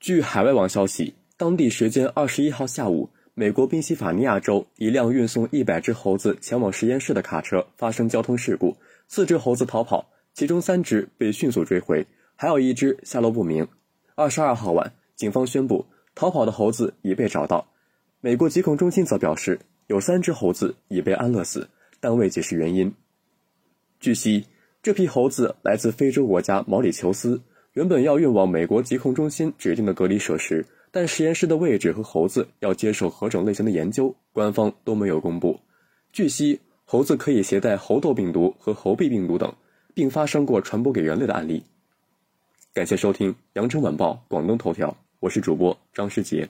据海外网消息，当地时间二十一号下午，美国宾夕法尼亚州一辆运送一百只猴子前往实验室的卡车发生交通事故，四只猴子逃跑，其中三只被迅速追回，还有一只下落不明。二十二号晚，警方宣布逃跑的猴子已被找到。美国疾控中心则表示，有三只猴子已被安乐死，但未解释原因。据悉，这批猴子来自非洲国家毛里求斯。原本要运往美国疾控中心指定的隔离设施，但实验室的位置和猴子要接受何种类型的研究，官方都没有公布。据悉，猴子可以携带猴痘病毒和猴痹病毒等，并发生过传播给人类的案例。感谢收听《羊城晚报广东头条》，我是主播张世杰。